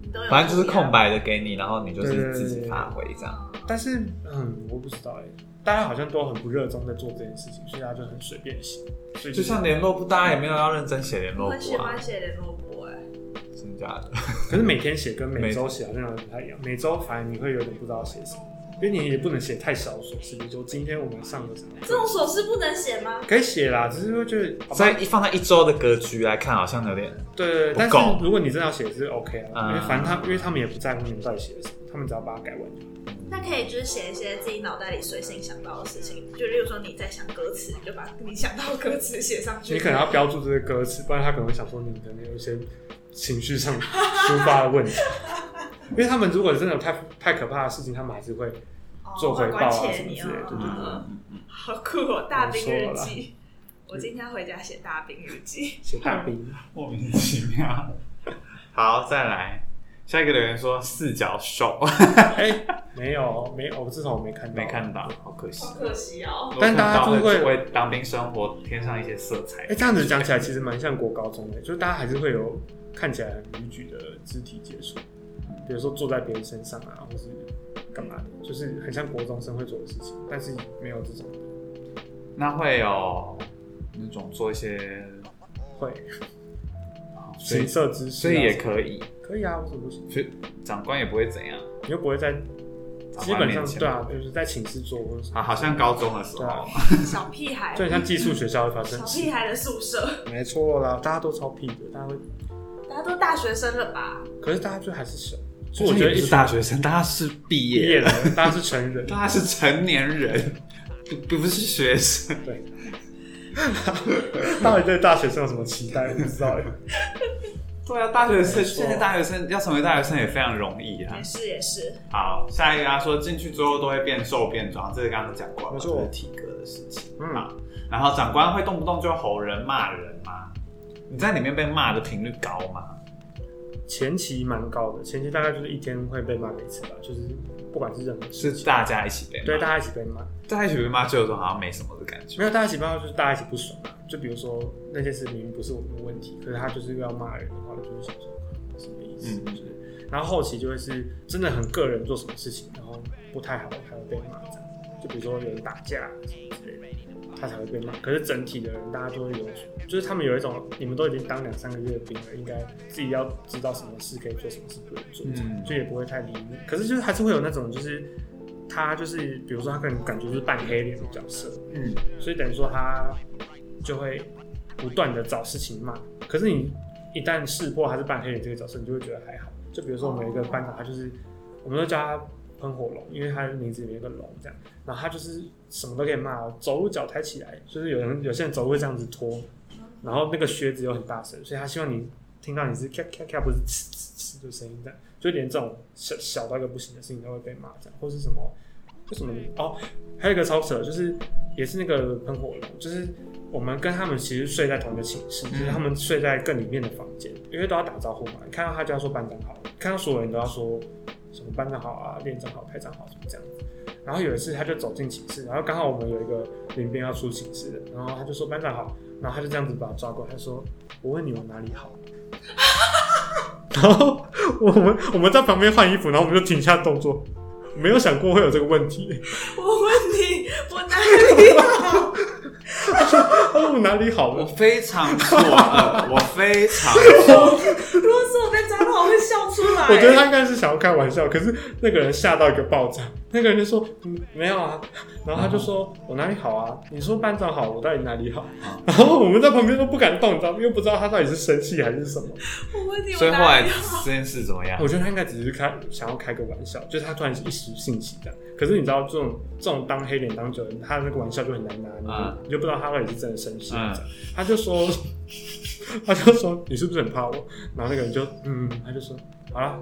你都有。反正就是空。白的给你，然后你就是自己发挥这样。但是嗯，我不知道哎、大家好像都很不热衷在做这件事情，所以大家就很随便写，所以就像联络簿，大家也没有要认真写联络我很喜簿啊欢，写联络簿假的？可是每天写跟每周写好像有点不太一样，每周反而你会有点不知道写什么，因为你也不能写太少琐事，比如说今天我们上了什么，这种琐事不能写吗？可以写啦，只是会觉得，好吧所以一放在一周的格局来看，好像有点对对对，但是如果你真的要写是 OK 啊，嗯因为反正他因为他们也不在乎你们到底写了什么，他们只要把它改完就好。那可以就是写一些自己脑袋里随性想到的事情，就例如说你在想歌词，你就把你想到的歌词写上去。你可能要标注这些歌词，不然他可能会想说你可能有一些情绪上抒发的问题，因为他们如果真的有太太可怕的事情，他们还是会哦做回报啊什么之类的哦对对好酷哦！大兵日记，我今天回家写大兵日记。写大兵。莫名其妙。好，再来下一个留言说四角兽，哎、没 有没有，我至少我没看到，没看到，好可惜。好可惜哦。但大家就是会为当兵生活添上一些色彩。哎、这样子讲起来，其实蛮像国高中的，就是大家还是会有看起来很逾矩的肢体接触，比如说坐在别人身上啊，或是干嘛的，就是很像国中生会做的事情，但是没有这种那会有那种做一些，会。所以情色姿势、啊，所以也可以，可以啊，为什么不行？所以长官也不会怎样。你又不会在基本上对啊，就是在寝室做或者啊，好像高中的时候，小屁孩，就很像寄宿学校会发生。小。屁孩的宿舍，没错啦，大家都超屁的，大家会，大家都大学生了吧？可是大家就还是小，所所以我觉得是大学生，大家是毕毕业业了，大家是成人，大家是成年人，不不是学生。对。到底对大学生有什么期待？我不知道哎。对啊，大学生没错现在大学生要成为大学生也非常容易啊也。是也是，好，下一个他说进去之后都会变瘦变壮，这个刚刚讲过了，没错就是体格的事情。嗯好，然后长官会动不动就吼人骂人吗？你在里面被骂的频率高吗？前期蛮高的，前期大概就是一天会被骂一次吧，就是不管是任何事情，是大家一起被骂？对大家一起被骂，大家一起被骂，就有种好像没什么的感觉。没有大家一起被骂就是大家一起不爽啊。就比如说那件事明明不是我们的问题，可是他就是要骂人的话，我就是想说什么意思？嗯就是，然后后期就会是真的很个人做什么事情，然后不太好，还会被骂这样。就比如说有人打架什么之类的，他才会被骂。可是整体的人，大家都会有，就是他们有一种，你们都已经当两三个月的兵了，应该自己要知道什么事可以做，什么事不能做，嗯就也不会太理你。可是就是还是会有那种，就是他就是比如说他可能感觉就是扮黑脸的角色，嗯，所以等于说他就会不断的找事情骂。可是你一旦识破他是扮黑脸这个角色，你就会觉得还好。就比如说我们有一个班长，他就是我们都叫他喷火龙，因为它的名字里面有个龙这样。然后它就是什么都可以骂，走路脚抬起来，就是有人有些人走路会这样子拖，然后那个靴子又很大声，所以他希望你听到你是咔咔咔，不是呲呲呲的声音这样。就连这种小小到一个不行的事情都会被骂这样，或是什么，为什么哦？还有一个超扯，就是也是那个喷火龙，就是我们跟他们其实睡在同一个寝室，就是他们睡在更里面的房间，因为都要打招呼嘛。你看到他就要说班长好，看到所有人都要说什么班长好啊、连长好、排长好什么这样子。然后有一次他就走进寝室，然后刚好我们有一个林兵要出寝室的，然后他就说班长好，然后他就这样子把他抓过来，他说我问你我哪里好。然后我们我们在旁边换衣服，然后我们就停下动作，没有想过会有这个问题。我问你，我哪里好？他说我哪里好我？非常错愕，我非常错 笑出来。我觉得他应该是想要开玩笑，可是那个人吓到一个爆炸。那个人就说：“嗯，没有啊。”然后他就说：“我哪里好啊？你说班长好，我到底哪里好？” 然后我们在旁边都不敢动，你知道吗？又不知道他到底是生气还是什么。我问你，所以后来？这件事怎么样我？觉得他应该只是开想要开个玩笑，就是他突然一时兴起这样。可是你知道这种这种当黑脸当久了，他的那个玩笑就很难拿捏，啊你就不知道他到底是真的生气。他就说，他就说你是不是很怕我？然后那个人就嗯，他就说好了，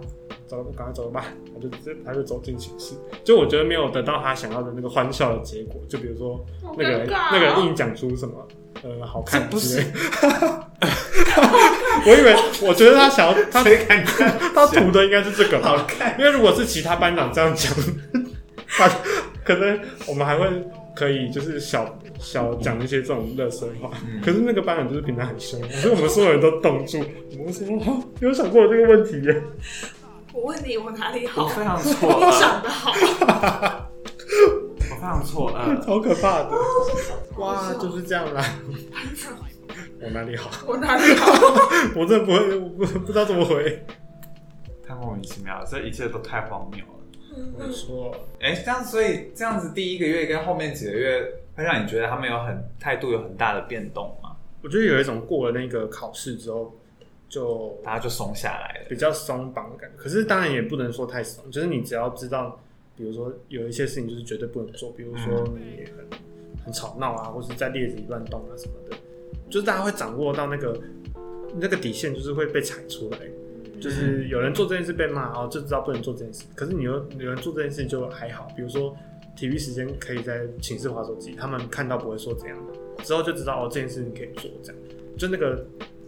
走了，赶快走了吧。他就直他就走进寝室，就我觉得没有得到他想要的那个欢笑的结果。就比如说那个那个人硬讲出什么呃好看之类，我以为我觉得他想要他他图的应该是这个吧？好看因为如果是其他班长这样讲，他可能我们还会可以就是小小讲一些这种热身话。嗯可是那个班长就是平常很凶，所以我们所有人都冻住。我们说有想过这个问题耶。我问你，我哪里好？我非常错你愕，长得好，我非常错愕。超可怕的！哇，就是这样啦。我哪里好？我哪里好？我真的不会，我不不知道怎么回。太莫名其妙了，这一切都太荒谬了。没错，哎、这样所以这样子第一个月跟后面几个月会让你觉得他们有很态度有很大的变动吗？我觉得有一种过了那个考试之后，就大家就松下来了。比较松绑的感觉。可是当然也不能说太松，就是你只要知道，比如说有一些事情就是绝对不能做，比如说你很很吵闹啊，或是在列子里乱动啊什么的，就是大家会掌握到那个那个底线，就是会被踩出来。就是有人做这件事被骂，然后，就知道不能做这件事。可是你又有人做这件事就还好，比如说体育时间可以在寝室划手机，他们看到不会说怎样，之后就知道哦这件事你可以做这样。就那个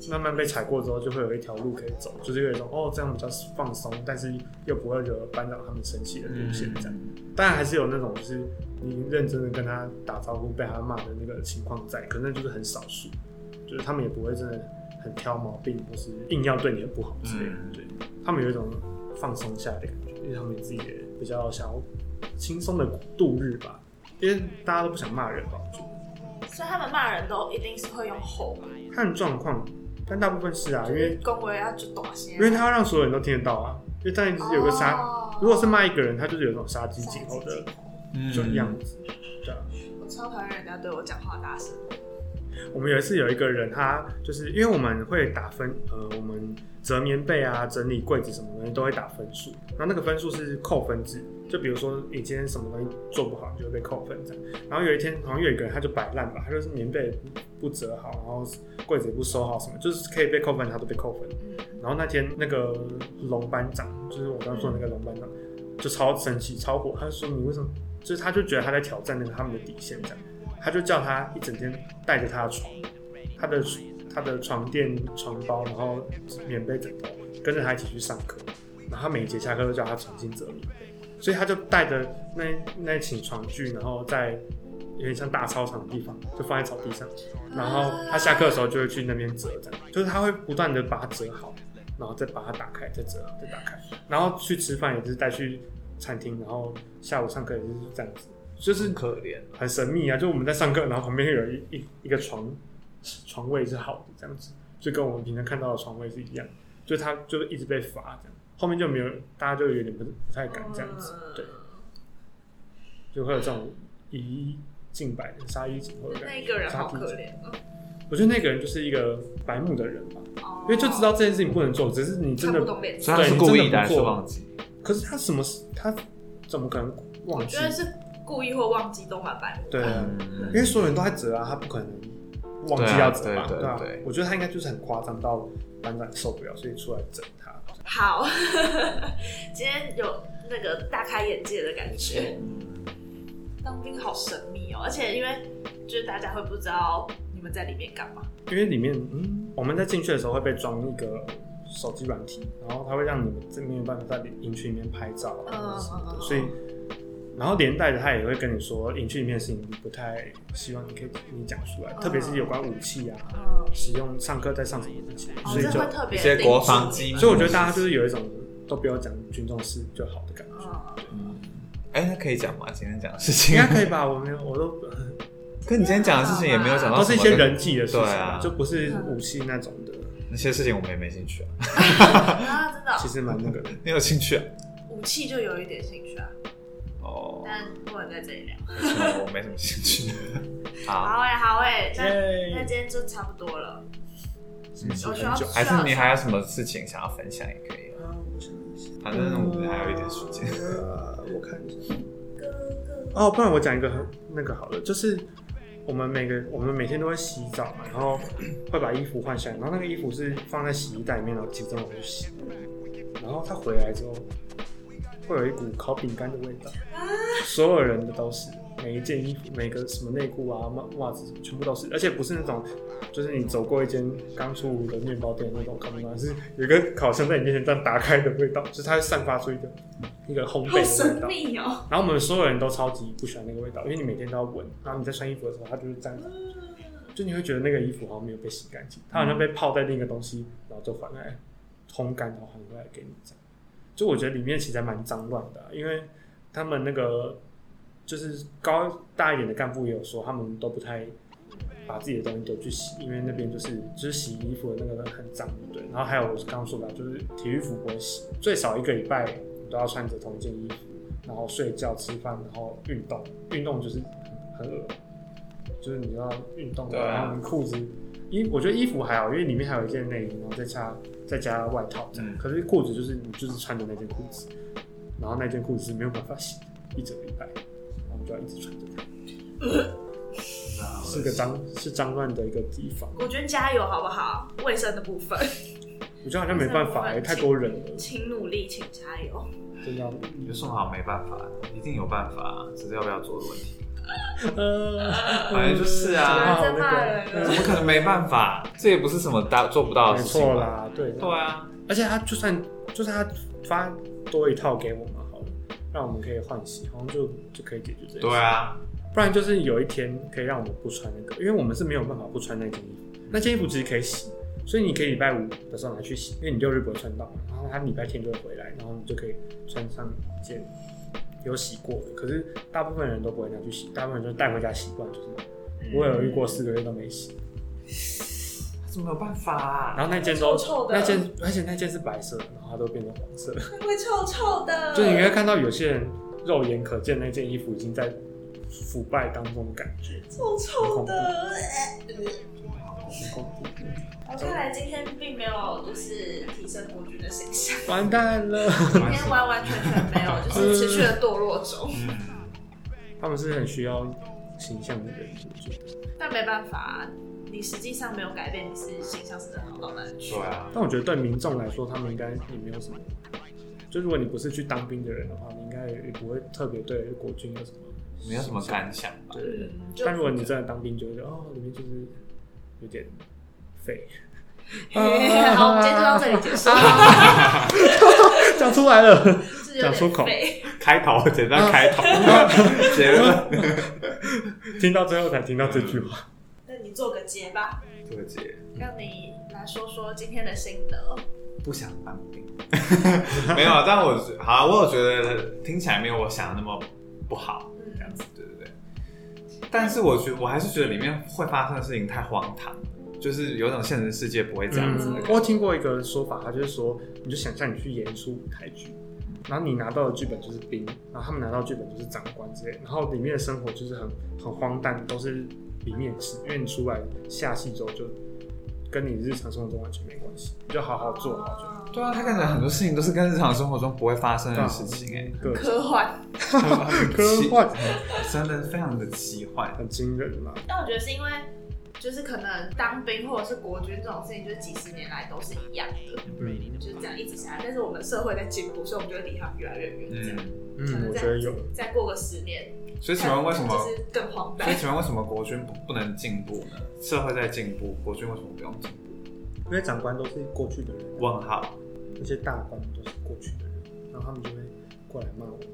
慢慢被踩过之后，就会有一条路可以走，就是有一种哦这样比较放松，但是又不会惹班长他们生气的路线这样。当然还是有那种就是你认真的跟他打招呼被他骂的那个情况在，可能那就是很少数，就是他们也不会真的很挑毛病，或是硬要对你的不好之类的。嗯。对，他们有一种放松下来的感觉，因为他们自己也比较想要轻松的度日吧，因为大家都不想骂人吧，我觉得。所以他们骂人都一定是会用吼嘛，看状况，但大部分是啊，因为恭维要就短些，因为他要让所有人都听得到啊，因为当然就是有个杀，哦。如果是骂一个人，他就是有一种杀鸡儆猴的嗯就样子，对啊。我超讨厌人家对我讲话大声，我们有一次有一个人，他就是因为我们会打分，呃，我们折棉被啊、整理柜子什么东西都会打分数，然后那个分数是扣分制，就比如说你今天什么东西做不好，就会被扣分这样。然后有一天好像有一个人他就摆烂吧，他就是棉被不不折好，然后柜子也不收好，什么就是可以被扣分，他都被扣分。然后那天那个龙班长，就是我刚刚说的那个龙班长，就超生气、超火，他就说你为什么？就是他就觉得他在挑战那个他们的底线这样。他就叫他一整天带着他的床，他的他的床垫、床包，然后棉被、枕头，跟着他一起去上课。然后他每节下课都叫他重新折棉被，所以他就带着那那寝床具，然后在有点像大操场的地方，就放在草地上。然后他下课的时候就会去那边折，这样就是他会不断的把它折好，然后再把它打开，再折，再打开。然后去吃饭也是带去餐厅，然后下午上课也是这样子，就是很可怜。很神秘啊！就我们在上课，然后旁边有一一一个床床位是好的，这样子，就跟我们平常看到的床位是一样。就他就一直被罚这样，后面就没有，大家就有点不不太敢这样子，对，就会有这种以一敬百的杀一儆百的感觉。那一个人好可怜哦，我觉得那个人就是一个白目的人吧，哦因为就知道这件事情不能做，只是你真的不懂所以他是对你真故意的还是的不做忘记？可是他什么事他怎么可能忘记觉？得是故意或忘记都蛮白目的。对因为所有人都在折啊，他不可能忘记要折吧？对啊？我觉得他应该就是很夸张到班长受不了，所以出来整他。好，今天有那个大开眼界的感觉。当兵好神秘哦，而且因为就是大家会不知道你们在里面干嘛。因为里面，嗯，我们在进去的时候会被装一个手机软体，然后它会让你们这没有办法在营区里面拍照啊什么的，嗯所以，然后连带着他也会跟你说，营区里面的事情你不太希望你可以你讲出来，特别是有关武器啊，嗯，使用上课在上什么武器，哦，所以就，特别。一些国防机密。所以我觉得大家就是有一种都不要讲军中事就好的感觉，嗯，哎，那可以讲吗？今天讲的事情？应该可以吧？我没有，我都可你今天讲的事情也没有讲到都是一些人际的事情对啊，就不是武器那种的，那些事情我们也没兴趣啊。啊，真的哦。其实蛮那个的。你有兴趣啊？武器就有一点兴趣啊，哦，但不能在这里聊。我没什么兴趣？好，好哎，好哎，那那今天就差不多了。我需还是你还有什么事情想要分享也可以我想一下反正我们还有一点时间。呃，我看一下。哦，不然我讲一个很那个好了，就是我们每个我们每天都会洗澡嘛，然后会把衣服换下来，然后那个衣服是放在洗衣袋里面，然后集中我去洗。然后他回来之后，会有一股烤饼干的味道，所有人的都是，每一件衣服、每个什么内裤啊、袜袜子，全部都是，而且不是那种，就是你走过一间刚出炉的面包店那种烤饼干，是有一个烤箱在你面前这样打开的味道，就是它会散发出一个一个烘焙的味道。秘哦。然后我们所有人都超级不喜欢那个味道，因为你每天都要闻，然后你在穿衣服的时候，它就是这样子，就你会觉得那个衣服好像没有被洗干净，它好像被泡在另一个东西，然后就还来烘干，然后还回来给你这样。就我觉得里面其实还蛮脏乱的啊、因为他们那个就是高大一点的干部也有说，他们都不太把自己的东西丢去洗，因为那边就是就是洗衣服的那个很脏，对。然后还有我刚刚说的啊，就是体育服不会洗，最少一个礼拜都要穿着同一件衣服，然后睡觉、吃饭，然后运动，运动就是很很恶，就是你要运动，然后你裤子衣，我觉得衣服还好，因为里面还有一件内衣，然后再加再加外套这样。嗯可是裤子就是你就是穿的那件裤子，然后那件裤子是没有办法洗的，一整个礼拜，然后就要一直穿着它。是个脏是脏乱的一个地方，我觉得加油好不好？卫生的部分，我觉得好像没办法、欸，太多人了，请努力，请加油。真的有什么好没办法的？一定有办法，只是要不要做的问题。呃，反正就是啊怎么可能没办法？这也不是什么大做不到的没事情啦，对对啊，而且他就算就算他发多一套给我们好了，让我们可以换洗，好像就就可以解决这件事。对，啊，不然就是有一天可以让我们不穿那个，因为我们是没有办法不穿那件衣服。那件衣服其实可以洗，所以你可以礼拜五的时候拿去洗，因为你六日不会穿到嘛，然后他礼拜天就会回来，然后你就可以穿上一件有洗过的。可是大部分人都不会拿去洗，大部分人就带回家习惯，就是我有遇过四个月都没洗，怎么有办法啊？然后那件都臭臭的那件，而且那件是白色的，然后它都变成黄色。会臭臭的。就你会看到有些人肉眼可见那件衣服已经在腐败当中的感觉，臭臭的。我看来今天并没有就是提升国军的形象，完蛋了，今天完完全全没有，就是持续的堕落中。嗯，他们是很需要形象的人。但没办法，你实际上没有改变，你是形象是真的好到哪里去对？啊，但我觉得对民众来说，他们应该也没有什么。就如果你不是去当兵的人的话，你应该也不会特别对国军有什么没有什么感想吧？对但如果你真的当兵，就会觉得哦，里面就是有点废。好，我们今天就到这里结束。讲出来了，讲出口废开头简单开头，结论听到最后才听到这句话。那你做个结吧，做个结让你来说说今天的心得。不想当兵，没有，啊但我好啊，我有觉得听起来没有我想的那么不好，嗯这样子，对。但是我觉我还是觉得里面会发生的事情太荒唐，就是有种现实世界不会这样子的感觉。我听过一个说法，他就是说，你就想象你去演出舞台剧，然后你拿到的剧本就是兵，然后他们拿到剧本就是长官之类，然后里面的生活就是很很荒诞，都是里面试，因为你出来下戏之后就跟你日常生活中完全没关系，你就好好做好就好。对啊，他看起来很多事情都是跟日常生活中不会发生的事情哎、各种科幻。科幻真的非常的奇幻。很惊人嘛。但我觉得是因为，就是可能当兵或者是国军这种事情，就是几十年来都是一样的，嗯就是这样一直下来。但是我们社会在进步，所以我们就会离他们越来越远。这样，嗯，嗯，我觉得有。再过个十年，所以请问为什么？就是更荒诞所以？请问为什么国军不不能进步呢？社会在进步，国军为什么不用进步？因为长官都是过去的人，问号。那些大官都是过去的人，然后他们就会过来骂我们。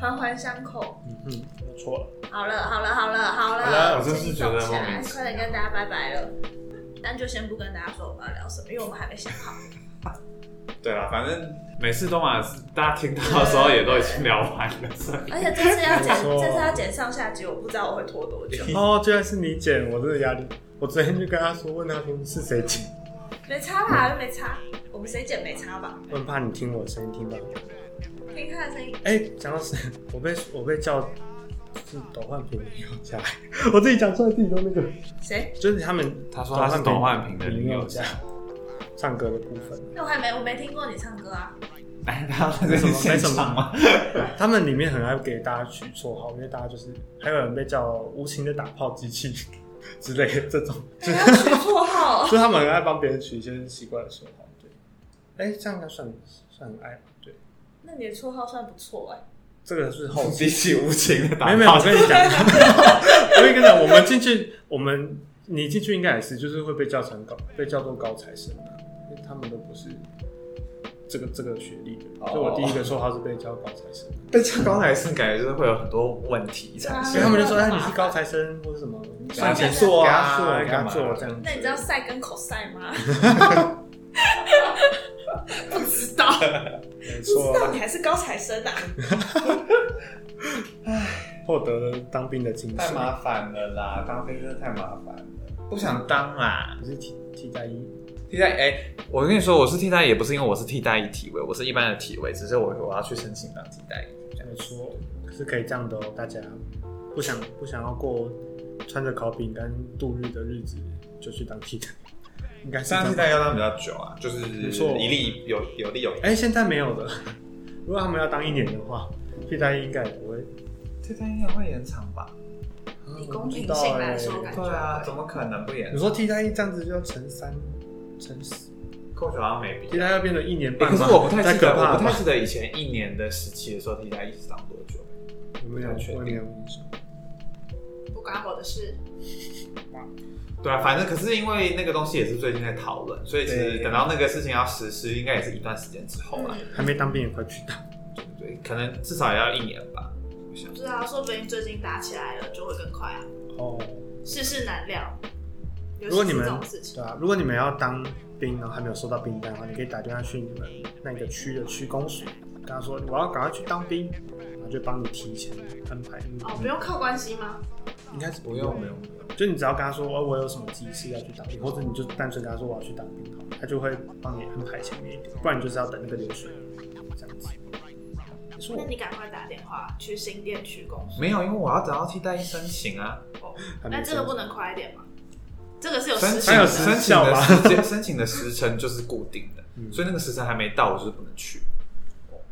环环相扣。嗯哼，我错了。好了，好了，好了，好好了，了我真是觉得快点跟大家拜拜了。但就先不跟大家说我们要聊什么，因为我们还没想好。对啦，反正每次都嘛，大家听到的时候也都已经聊完了，所以而且这次要剪，这次要剪上下集，我不知道我会拖多久。哦，居然是你剪，我这个压力。我昨天就跟他说，问他说是谁剪，没差吧，又没差，我们谁剪没差吧？我很怕你听我的声音听到。听他的声音，哎、讲到谁，我被我被叫是斗焕平林宥嘉，我自己讲出来自己都那个，谁？就是他们他说他是董焕平的林宥林宥嘉嘉唱歌的部分，那我还没，我没听过你唱歌啊。哎，他在这里现场吗？他们里面很爱给大家取绰号，因为大家就是还有人被叫无情的打炮机器 之类的这种，就还要取绰号 就，是他们很爱帮别人取一些奇怪的绰号。对，哎、这样应该算算很爱吧？对，那你的绰号算不错哎。这个是后期比起无情的打没有没有，我跟你讲，我跟你讲，我们进去，我们你进去应该也是，就是会被叫成高，被叫做高材生啊，因为他们都不是这个这个学历的，哦所以我第一个说他是被叫高材生，被叫高材生，感觉就是会有很多问题产所以生。他们就说，哎，你是高材生或者什么，你给他钱做给他啊做，给他干嘛做这样子。那你知道赛跟口赛吗？不知道，没不知道你还是高材生啊？获得了当兵的精太。麻烦了啦，当兵真的太麻烦了，不想当啦。你是替替代役，替代哎、我跟你说，我是替代，也不是因为我是替代役体位，我是一般的体位，只是我我要去申请当替代役。这样没错，是可以这样的哦。大家不想不想要过穿着烤饼干度日的日子，就去当替代，应该是这样当替代要当比较久啊，就是没错一例有有利有弊。哎、现在没有的。如果他们要当一年的话，替代役应该也不会。替代应该会延长吧？以公平性来说，感觉对啊，怎么可能不延？你说替代一这样子就要乘三、乘四，扣球好像没比。替代要变成一年欸半吗、可是我不太太记得，我可怕了吧不太记得以前一年的时期的时候，替代一直当多久？我没有，确定。不关我的事。对啊，反正可是因为那个东西也是最近在讨论，所以其实等到那个事情要实施，应该也是一段时间之后了。嗯还没当兵也快去当。对不对？可能至少也要一年吧。我想不知道，说不定最近打起来了，就会更快啊。哦，世事难料，如果你们对。啊，如果你们要当兵，然后还没有收到兵单的话，你可以打电话去你们那个区的区公所，跟他说我要赶快去当兵，然后就帮你提前安排哦，不用靠关系吗？应该是不用不用，就你只要跟他说，哦，我有什么急事要去当兵，或者你就单纯跟他说我要去当兵，好，他就会帮你安排前面一点，不然你就是要等那个流水这样子。那，你赶快打电话去新店区公所。没有，因为我要等到替代役申请啊。哦，那这个不能快一点吗？这个是有申时还有申请的时效吗时间，申请的时辰就是固定的，嗯所以那个时辰还没到，我就是不能去。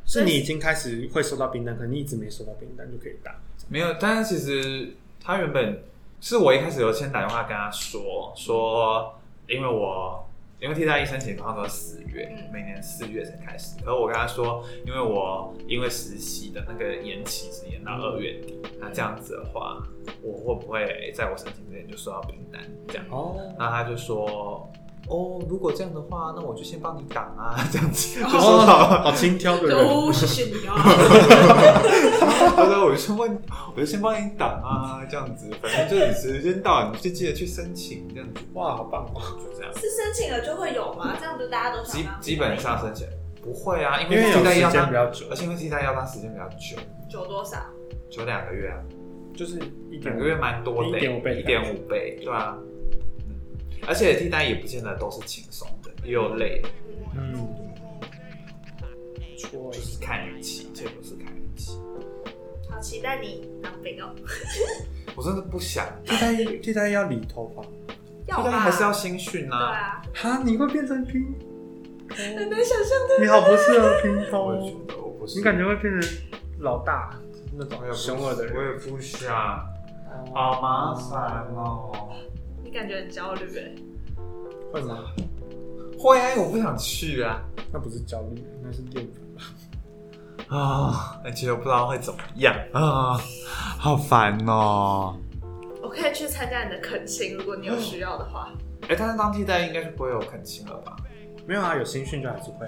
是你已经开始会收到订单，可能你一直没收到订单就可以打。没有，但是其实他原本是我一开始有先打电话跟他说，说因为我因为替代役申请通常都是四月，嗯每年四月才开始。可是我跟他说，因为我因为实习的那个延期是延到二月底，那这样子的话，我会不会在我申请之前就收到名单？这样，哦，那他就说。哦，如果这样的话，那我就先帮你挡啊，这样子 就哦说到好轻佻的人，哦，谢谢你啊！他说我就先帮你，我就先帮你挡啊，这样子，反正就是时间到，你就记得去申请，这样子，哇，好棒哦！就这样。是申请了就会有吗？这样子大家都基基本上申请不会啊，因因为为替代要当比，较久而，且因为替代要当时间比较久，久多少？久两个月啊，就是一点两个月蛮多的，一点五倍一点五倍，对啊。嗯而且替代也不见得都是轻松的，也有累的，嗯，就是看运气，这不是看运气。好好期待你当兵哦。我真的不想，替代役替代役要理头发，要吧？现在还是要新训对啊。啊，哈，你会变成平很难想象的。你好不适合平头我也，觉得我不是，你感觉会变成老大那种凶恶的人我人，也不想，好麻烦哦。你感觉很焦虑哎。会吗？会啊，我不想去啊。那不是焦虑，那是厌烦吧？啊，而且我不知道会怎么样啊，好烦哦。我可以去参加你的恳亲，如果你有需要的话。哎、但是当替代役应该是不会有恳亲了吧？没有啊，有新训就还是会。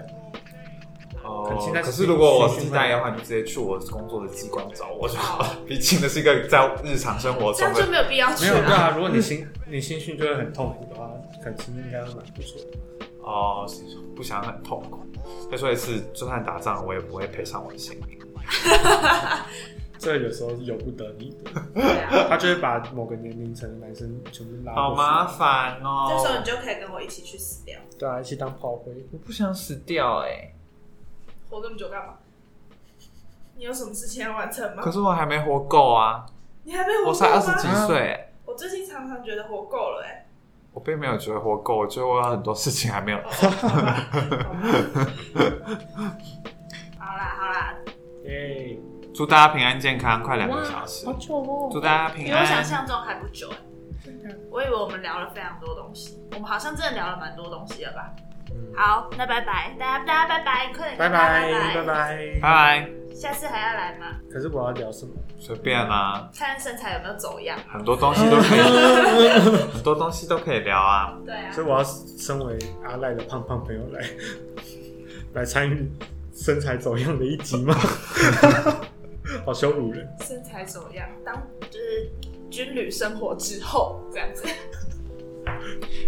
哦可是如果我是替代役的话，你就直接去我工作的机关找我就好了。毕竟那是一个在日常生活这中就没有必要没去没。有对啊，如果你心 你心训就会很痛苦的话，感情应该会蛮不错的。哦，不想很痛苦。再说一次，就算打仗，我也不会赔上我的性命。这有时候是由不得你的，啊，他就会把某个年龄层的男生全部拉好麻烦哦。这时候你就可以跟我一起去死掉。对啊，一起当炮灰。我不想死掉哎、活这么久干嘛？你有什么事情要完成吗可？是我还没活够啊，你还没活够吗？我才二十几岁、欸，我最近常常觉得活够了哎、我并没有觉得活够，我觉得我有很多事情还没有哦好啦好啦，耶，祝大家平安健康，快两个小时好。久哦。祝大家平安比我想。象中还不久哎、我以为我们聊了非常多东西，我们好像真的聊了蛮多东西了吧？嗯好，那拜拜，大家大家拜拜，快点拜拜拜，拜拜。拜，下次还要来吗？可是我要聊什么？随便啦、看身材有没有走样？很多东西都可以，很多东西都可以聊啊。对啊所，以我要身为阿赖的胖胖朋友来 来参与身材走样的一集吗？好羞辱人。身材走样，当就是军旅生活之后这样子。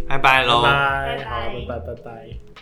拜拜喽。拜拜，拜拜好，拜拜拜拜。